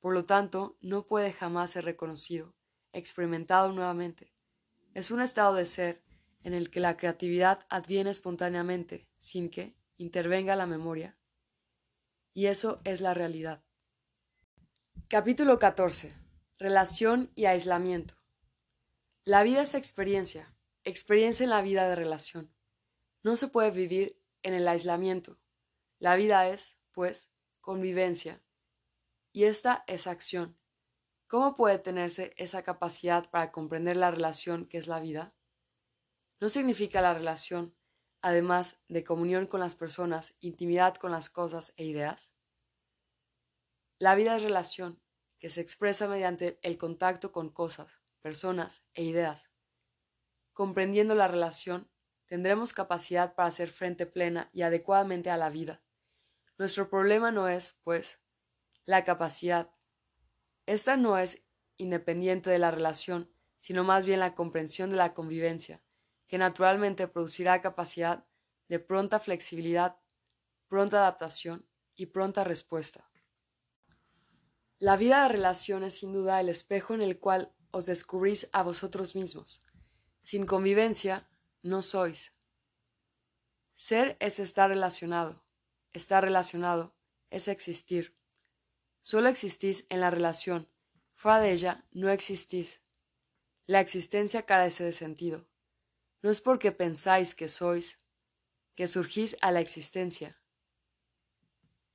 por lo tanto, no puede jamás ser reconocido, experimentado nuevamente. Es un estado de ser en el que la creatividad adviene espontáneamente, sin que intervenga la memoria. Y eso es la realidad. Capítulo 14. Relación y aislamiento. La vida es experiencia, experiencia en la vida de relación. No se puede vivir en el aislamiento. La vida es, pues, convivencia. Y esta es acción. ¿Cómo puede tenerse esa capacidad para comprender la relación que es la vida? ¿No significa la relación, además de comunión con las personas, intimidad con las cosas e ideas? La vida es relación, que se expresa mediante el contacto con cosas, personas e ideas. Comprendiendo la relación, tendremos capacidad para hacer frente plena y adecuadamente a la vida. Nuestro problema no es, pues, la capacidad. Esta no es independiente de la relación, sino más bien la comprensión de la convivencia, que naturalmente producirá capacidad de pronta flexibilidad, pronta adaptación y pronta respuesta. La vida de relación es sin duda el espejo en el cual os descubrís a vosotros mismos. Sin convivencia, no sois. Ser es estar relacionado. Estar relacionado es existir. Solo existís en la relación. Fuera de ella no existís. La existencia carece de sentido. No es porque pensáis que sois, que surgís a la existencia.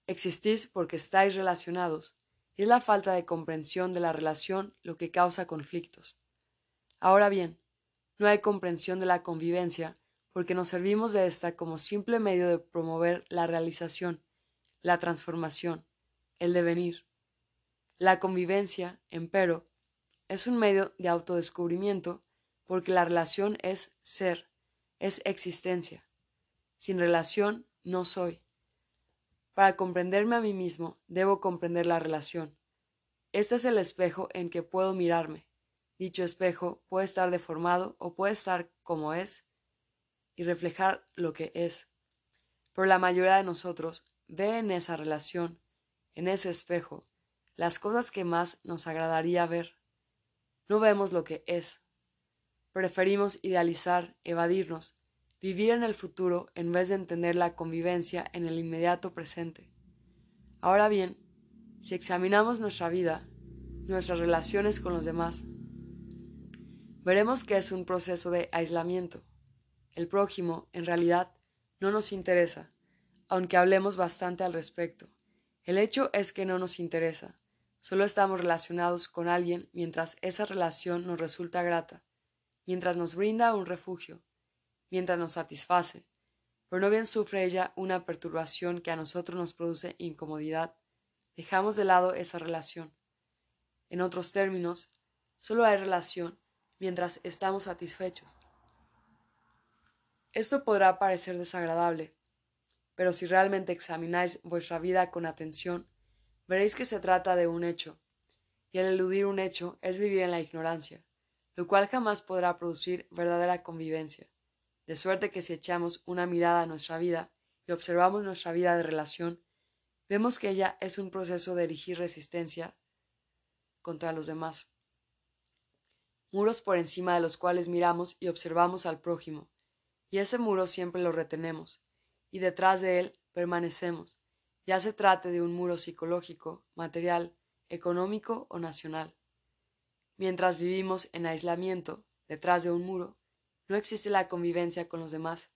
Existís porque estáis relacionados es la falta de comprensión de la relación lo que causa conflictos. Ahora bien, no hay comprensión de la convivencia porque nos servimos de esta como simple medio de promover la realización, la transformación, el devenir. La convivencia, empero, es un medio de autodescubrimiento porque la relación es ser, es existencia. Sin relación no soy. Para comprenderme a mí mismo, debo comprender la relación. Este es el espejo en que puedo mirarme. Dicho espejo puede estar deformado o puede estar como es y reflejar lo que es. Pero la mayoría de nosotros ve en esa relación, en ese espejo, las cosas que más nos agradaría ver. No vemos lo que es. Preferimos idealizar, evadirnos, vivir en el futuro en vez de entender la convivencia en el inmediato presente. Ahora bien, si examinamos nuestra vida, nuestras relaciones con los demás, veremos que es un proceso de aislamiento. El prójimo, en realidad, no nos interesa, aunque hablemos bastante al respecto. El hecho es que no nos interesa. Solo estamos relacionados con alguien mientras esa relación nos resulta grata, mientras nos brinda un refugio, mientras nos satisface, pero no bien sufre ella una perturbación que a nosotros nos produce incomodidad, dejamos de lado esa relación. En otros términos, solo hay relación mientras estamos satisfechos. Esto podrá parecer desagradable, pero si realmente examináis vuestra vida con atención, veréis que se trata de un hecho, y el eludir un hecho es vivir en la ignorancia, lo cual jamás podrá producir verdadera convivencia de suerte que si echamos una mirada a nuestra vida y observamos nuestra vida de relación, vemos que ella es un proceso de erigir resistencia contra los demás. Muros por encima de los cuales miramos y observamos al prójimo, y ese muro siempre lo retenemos, y detrás de él permanecemos, ya se trate de un muro psicológico, material, económico o nacional. Mientras vivimos en aislamiento, detrás de un muro, no existe la convivencia con los demás,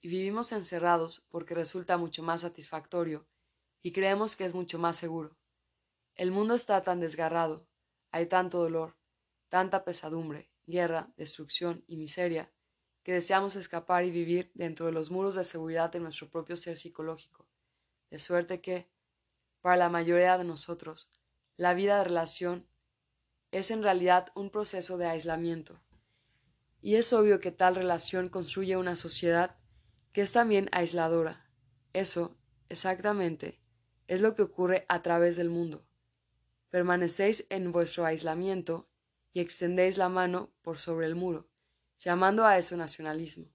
y vivimos encerrados porque resulta mucho más satisfactorio, y creemos que es mucho más seguro. El mundo está tan desgarrado, hay tanto dolor, tanta pesadumbre, guerra, destrucción y miseria, que deseamos escapar y vivir dentro de los muros de seguridad de nuestro propio ser psicológico, de suerte que, para la mayoría de nosotros, la vida de relación es en realidad un proceso de aislamiento, y es obvio que tal relación construye una sociedad que es también aisladora. Eso, exactamente, es lo que ocurre a través del mundo. Permanecéis en vuestro aislamiento y extendéis la mano por sobre el muro, llamando a eso nacionalismo,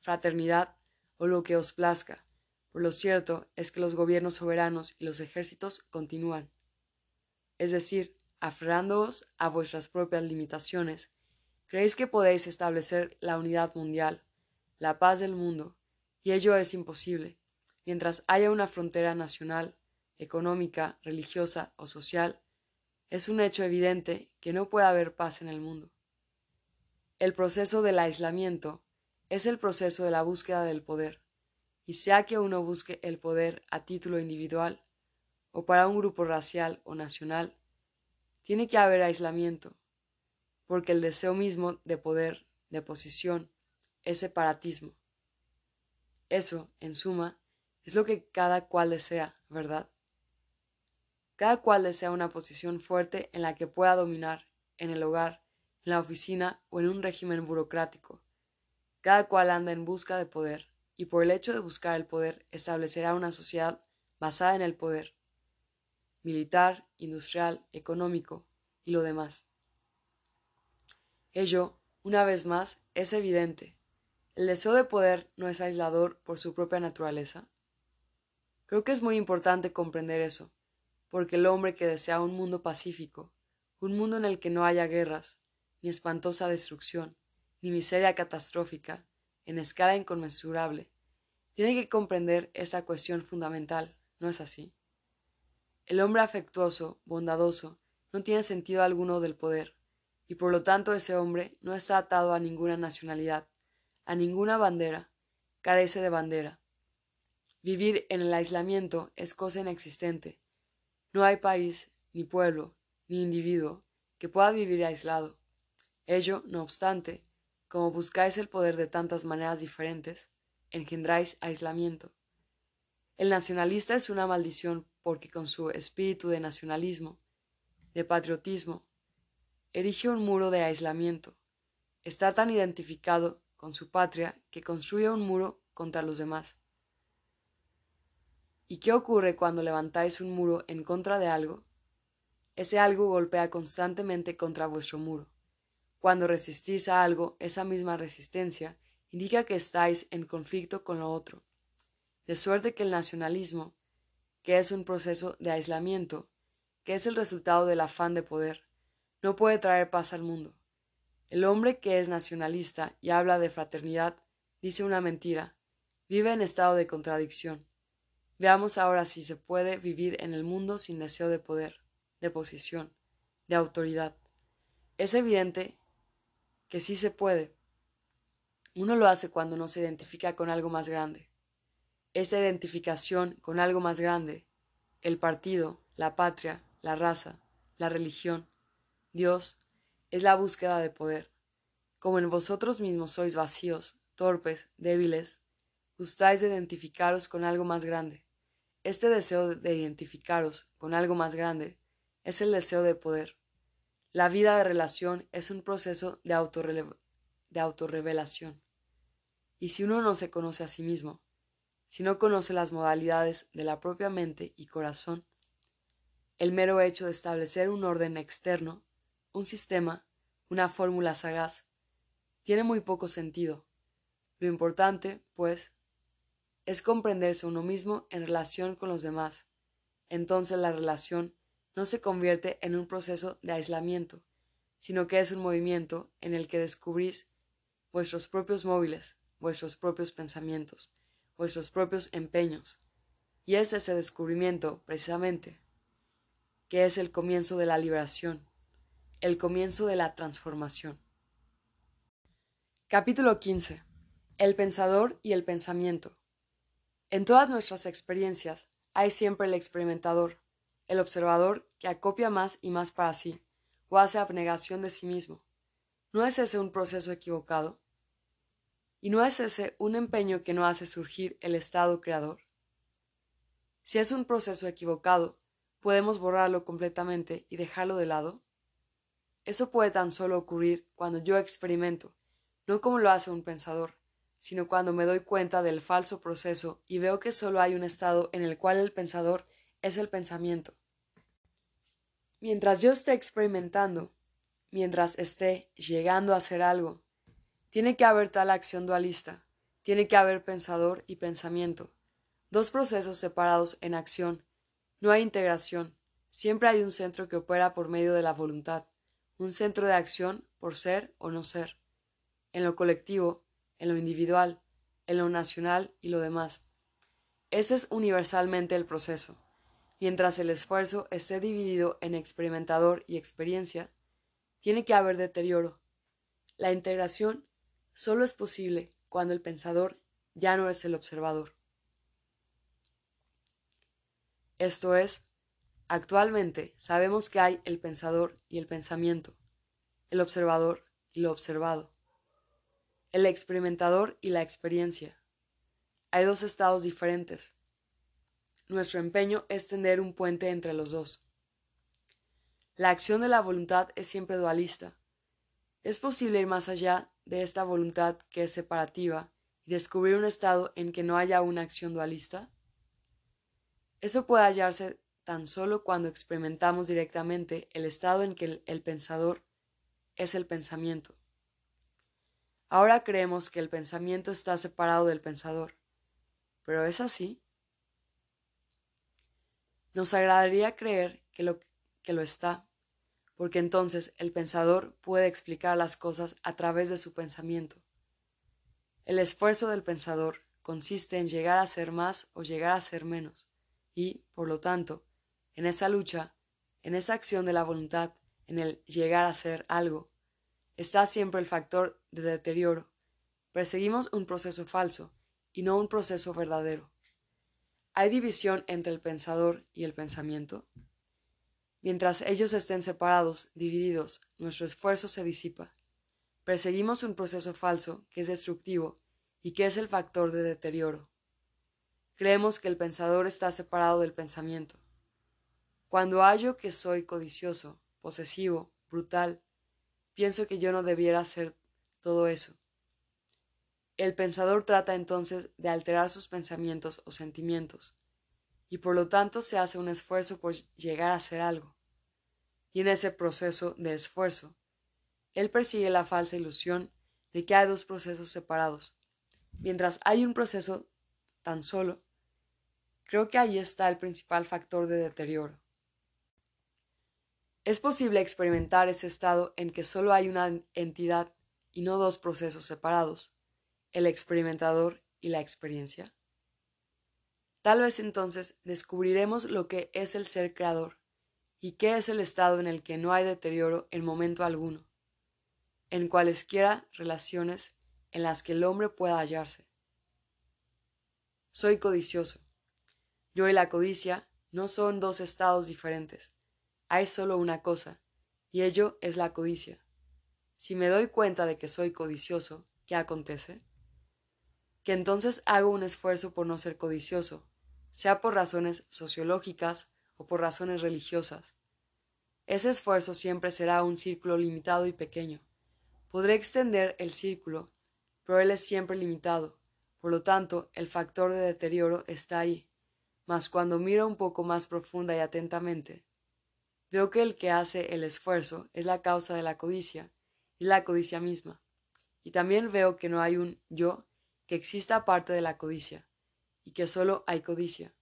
fraternidad o lo que os plazca. Por lo cierto es que los gobiernos soberanos y los ejércitos continúan. Es decir, aferrándoos a vuestras propias limitaciones, Creéis que podéis establecer la unidad mundial, la paz del mundo, y ello es imposible, mientras haya una frontera nacional, económica, religiosa o social, es un hecho evidente que no puede haber paz en el mundo. El proceso del aislamiento es el proceso de la búsqueda del poder, y sea que uno busque el poder a título individual o para un grupo racial o nacional, tiene que haber aislamiento, porque el deseo mismo de poder, de posición, es separatismo. Eso, en suma, es lo que cada cual desea, ¿verdad? Cada cual desea una posición fuerte en la que pueda dominar, en el hogar, en la oficina o en un régimen burocrático. Cada cual anda en busca de poder, y por el hecho de buscar el poder establecerá una sociedad basada en el poder, militar, industrial, económico y lo demás. Ello, una vez más, es evidente. ¿El deseo de poder no es aislador por su propia naturaleza? Creo que es muy importante comprender eso, porque el hombre que desea un mundo pacífico, un mundo en el que no haya guerras, ni espantosa destrucción, ni miseria catastrófica, en escala inconmensurable, tiene que comprender esta cuestión fundamental, ¿no es así? El hombre afectuoso, bondadoso, no tiene sentido alguno del poder, y por lo tanto ese hombre no está atado a ninguna nacionalidad, a ninguna bandera, carece de bandera. Vivir en el aislamiento es cosa inexistente. No hay país, ni pueblo, ni individuo que pueda vivir aislado. Ello, no obstante, como buscáis el poder de tantas maneras diferentes, engendráis aislamiento. El nacionalista es una maldición porque con su espíritu de nacionalismo, de patriotismo, erige un muro de aislamiento. Está tan identificado con su patria que construye un muro contra los demás. ¿Y qué ocurre cuando levantáis un muro en contra de algo? Ese algo golpea constantemente contra vuestro muro. Cuando resistís a algo, esa misma resistencia indica que estáis en conflicto con lo otro. De suerte que el nacionalismo, que es un proceso de aislamiento, que es el resultado del afán de poder, no puede traer paz al mundo. El hombre que es nacionalista y habla de fraternidad dice una mentira, vive en estado de contradicción. Veamos ahora si se puede vivir en el mundo sin deseo de poder, de posición, de autoridad. Es evidente que sí se puede. Uno lo hace cuando no se identifica con algo más grande. Esa identificación con algo más grande, el partido, la patria, la raza, la religión, Dios, es la búsqueda de poder. Como en vosotros mismos sois vacíos, torpes, débiles, gustáis de identificaros con algo más grande. Este deseo de identificaros con algo más grande es el deseo de poder. La vida de relación es un proceso de, de autorrevelación. Y si uno no se conoce a sí mismo, si no conoce las modalidades de la propia mente y corazón, el mero hecho de establecer un orden externo un sistema, una fórmula sagaz, tiene muy poco sentido. Lo importante, pues, es comprenderse uno mismo en relación con los demás. Entonces la relación no se convierte en un proceso de aislamiento, sino que es un movimiento en el que descubrís vuestros propios móviles, vuestros propios pensamientos, vuestros propios empeños. Y es ese descubrimiento, precisamente, que es el comienzo de la liberación, el comienzo de la transformación. Capítulo 15. El pensador y el pensamiento. En todas nuestras experiencias hay siempre el experimentador, el observador que acopia más y más para sí, o hace abnegación de sí mismo. ¿No es ese un proceso equivocado? ¿Y no es ese un empeño que no hace surgir el estado creador? Si es un proceso equivocado, ¿podemos borrarlo completamente y dejarlo de lado? Eso puede tan solo ocurrir cuando yo experimento, no como lo hace un pensador, sino cuando me doy cuenta del falso proceso y veo que solo hay un estado en el cual el pensador es el pensamiento. Mientras yo esté experimentando, mientras esté llegando a hacer algo, tiene que haber tal acción dualista, tiene que haber pensador y pensamiento, dos procesos separados en acción. No hay integración, siempre hay un centro que opera por medio de la voluntad un centro de acción por ser o no ser, en lo colectivo, en lo individual, en lo nacional y lo demás. Ese es universalmente el proceso. Mientras el esfuerzo esté dividido en experimentador y experiencia, tiene que haber deterioro. La integración solo es posible cuando el pensador ya no es el observador. Esto es, actualmente sabemos que hay el pensador y el pensamiento, el observador y lo observado, el experimentador y la experiencia. Hay dos estados diferentes, nuestro empeño es tender un puente entre los dos. La acción de la voluntad es siempre dualista. ¿Es posible ir más allá de esta voluntad que es separativa y descubrir un estado en que no haya una acción dualista? Eso puede hallarse tan solo cuando experimentamos directamente el estado en que el, el pensador es el pensamiento. Ahora creemos que el pensamiento está separado del pensador. ¿Pero es así? Nos agradaría creer que lo, que lo está, porque entonces el pensador puede explicar las cosas a través de su pensamiento. El esfuerzo del pensador consiste en llegar a ser más o llegar a ser menos, y, por lo tanto, en esa lucha, en esa acción de la voluntad, en el llegar a ser algo, está siempre el factor de deterioro. Perseguimos un proceso falso y no un proceso verdadero. ¿Hay división entre el pensador y el pensamiento? Mientras ellos estén separados, divididos, nuestro esfuerzo se disipa. Perseguimos un proceso falso que es destructivo y que es el factor de deterioro. Creemos que el pensador está separado del pensamiento. Cuando hallo que soy codicioso, posesivo, brutal, pienso que yo no debiera ser todo eso. El pensador trata entonces de alterar sus pensamientos o sentimientos, y por lo tanto se hace un esfuerzo por llegar a ser algo. Y en ese proceso de esfuerzo, él persigue la falsa ilusión de que hay dos procesos separados. Mientras hay un proceso tan solo, creo que ahí está el principal factor de deterioro. Es posible experimentar ese estado en que solo hay una entidad y no dos procesos separados el experimentador y la experiencia? Tal vez entonces descubriremos lo que es el ser creador y qué es el estado en el que no hay deterioro en momento alguno, en cualesquiera relaciones en las que el hombre pueda hallarse. Soy codicioso. Yo y la codicia no son dos estados diferentes, hay solo una cosa, y ello es la codicia. Si me doy cuenta de que soy codicioso, ¿qué acontece? Que entonces hago un esfuerzo por no ser codicioso, sea por razones sociológicas o por razones religiosas. Ese esfuerzo siempre será un círculo limitado y pequeño. Podré extender el círculo, pero él es siempre limitado, por lo tanto el factor de deterioro está ahí. Mas cuando miro un poco más profunda y atentamente, veo que el que hace el esfuerzo es la causa de la codicia, y la codicia misma. Y también veo que no hay un yo que exista parte de la codicia, y que solo hay codicia.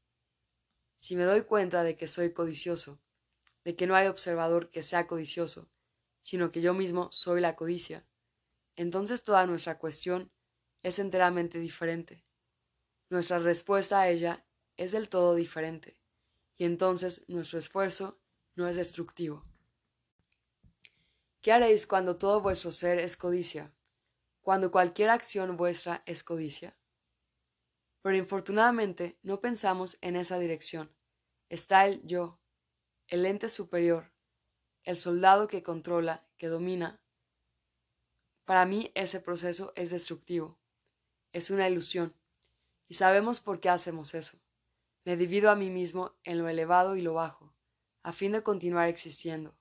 Si me doy cuenta de que soy codicioso, de que no hay observador que sea codicioso, sino que yo mismo soy la codicia, entonces toda nuestra cuestión es enteramente diferente. Nuestra respuesta a ella es del todo diferente, y entonces nuestro esfuerzo no es destructivo. ¿Qué haréis cuando todo vuestro ser es codicia? Cuando cualquier acción vuestra es codicia. Pero infortunadamente no pensamos en esa dirección. Está el yo, el ente superior, el soldado que controla, que domina. Para mí ese proceso es destructivo, es una ilusión, y sabemos por qué hacemos eso. Me divido a mí mismo en lo elevado y lo bajo, a fin de continuar existiendo.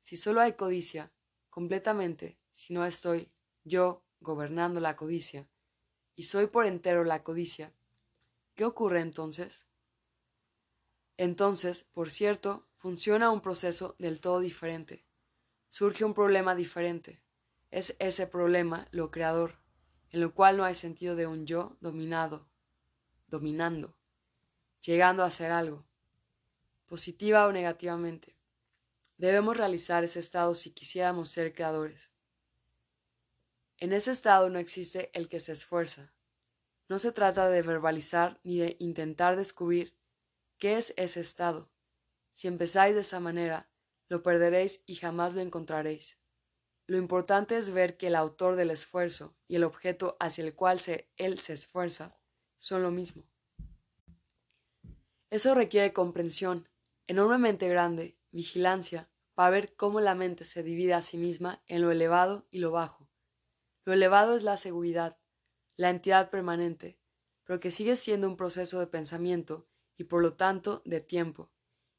Si solo hay codicia, completamente, si no estoy, yo gobernando la codicia, y soy por entero la codicia, ¿qué ocurre entonces? Entonces, por cierto, funciona un proceso del todo diferente. Surge un problema diferente. Es ese problema lo creador, en lo cual no hay sentido de un yo dominado, dominando, llegando a ser algo, positiva o negativamente. Debemos realizar ese estado si quisiéramos ser creadores. En ese estado no existe el que se esfuerza. No se trata de verbalizar ni de intentar descubrir ¿qué es ese estado? Si empezáis de esa manera, lo perderéis y jamás lo encontraréis. Lo importante es ver que el autor del esfuerzo y el objeto hacia el cual él se esfuerza son lo mismo. Eso requiere comprensión enormemente grande, vigilancia, para ver cómo la mente se divide a sí misma en lo elevado y lo bajo. Lo elevado es la seguridad, la entidad permanente, pero que sigue siendo un proceso de pensamiento y por lo tanto de tiempo.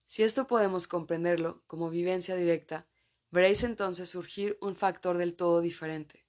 Si esto podemos comprenderlo como vivencia directa, veréis entonces surgir un factor del todo diferente.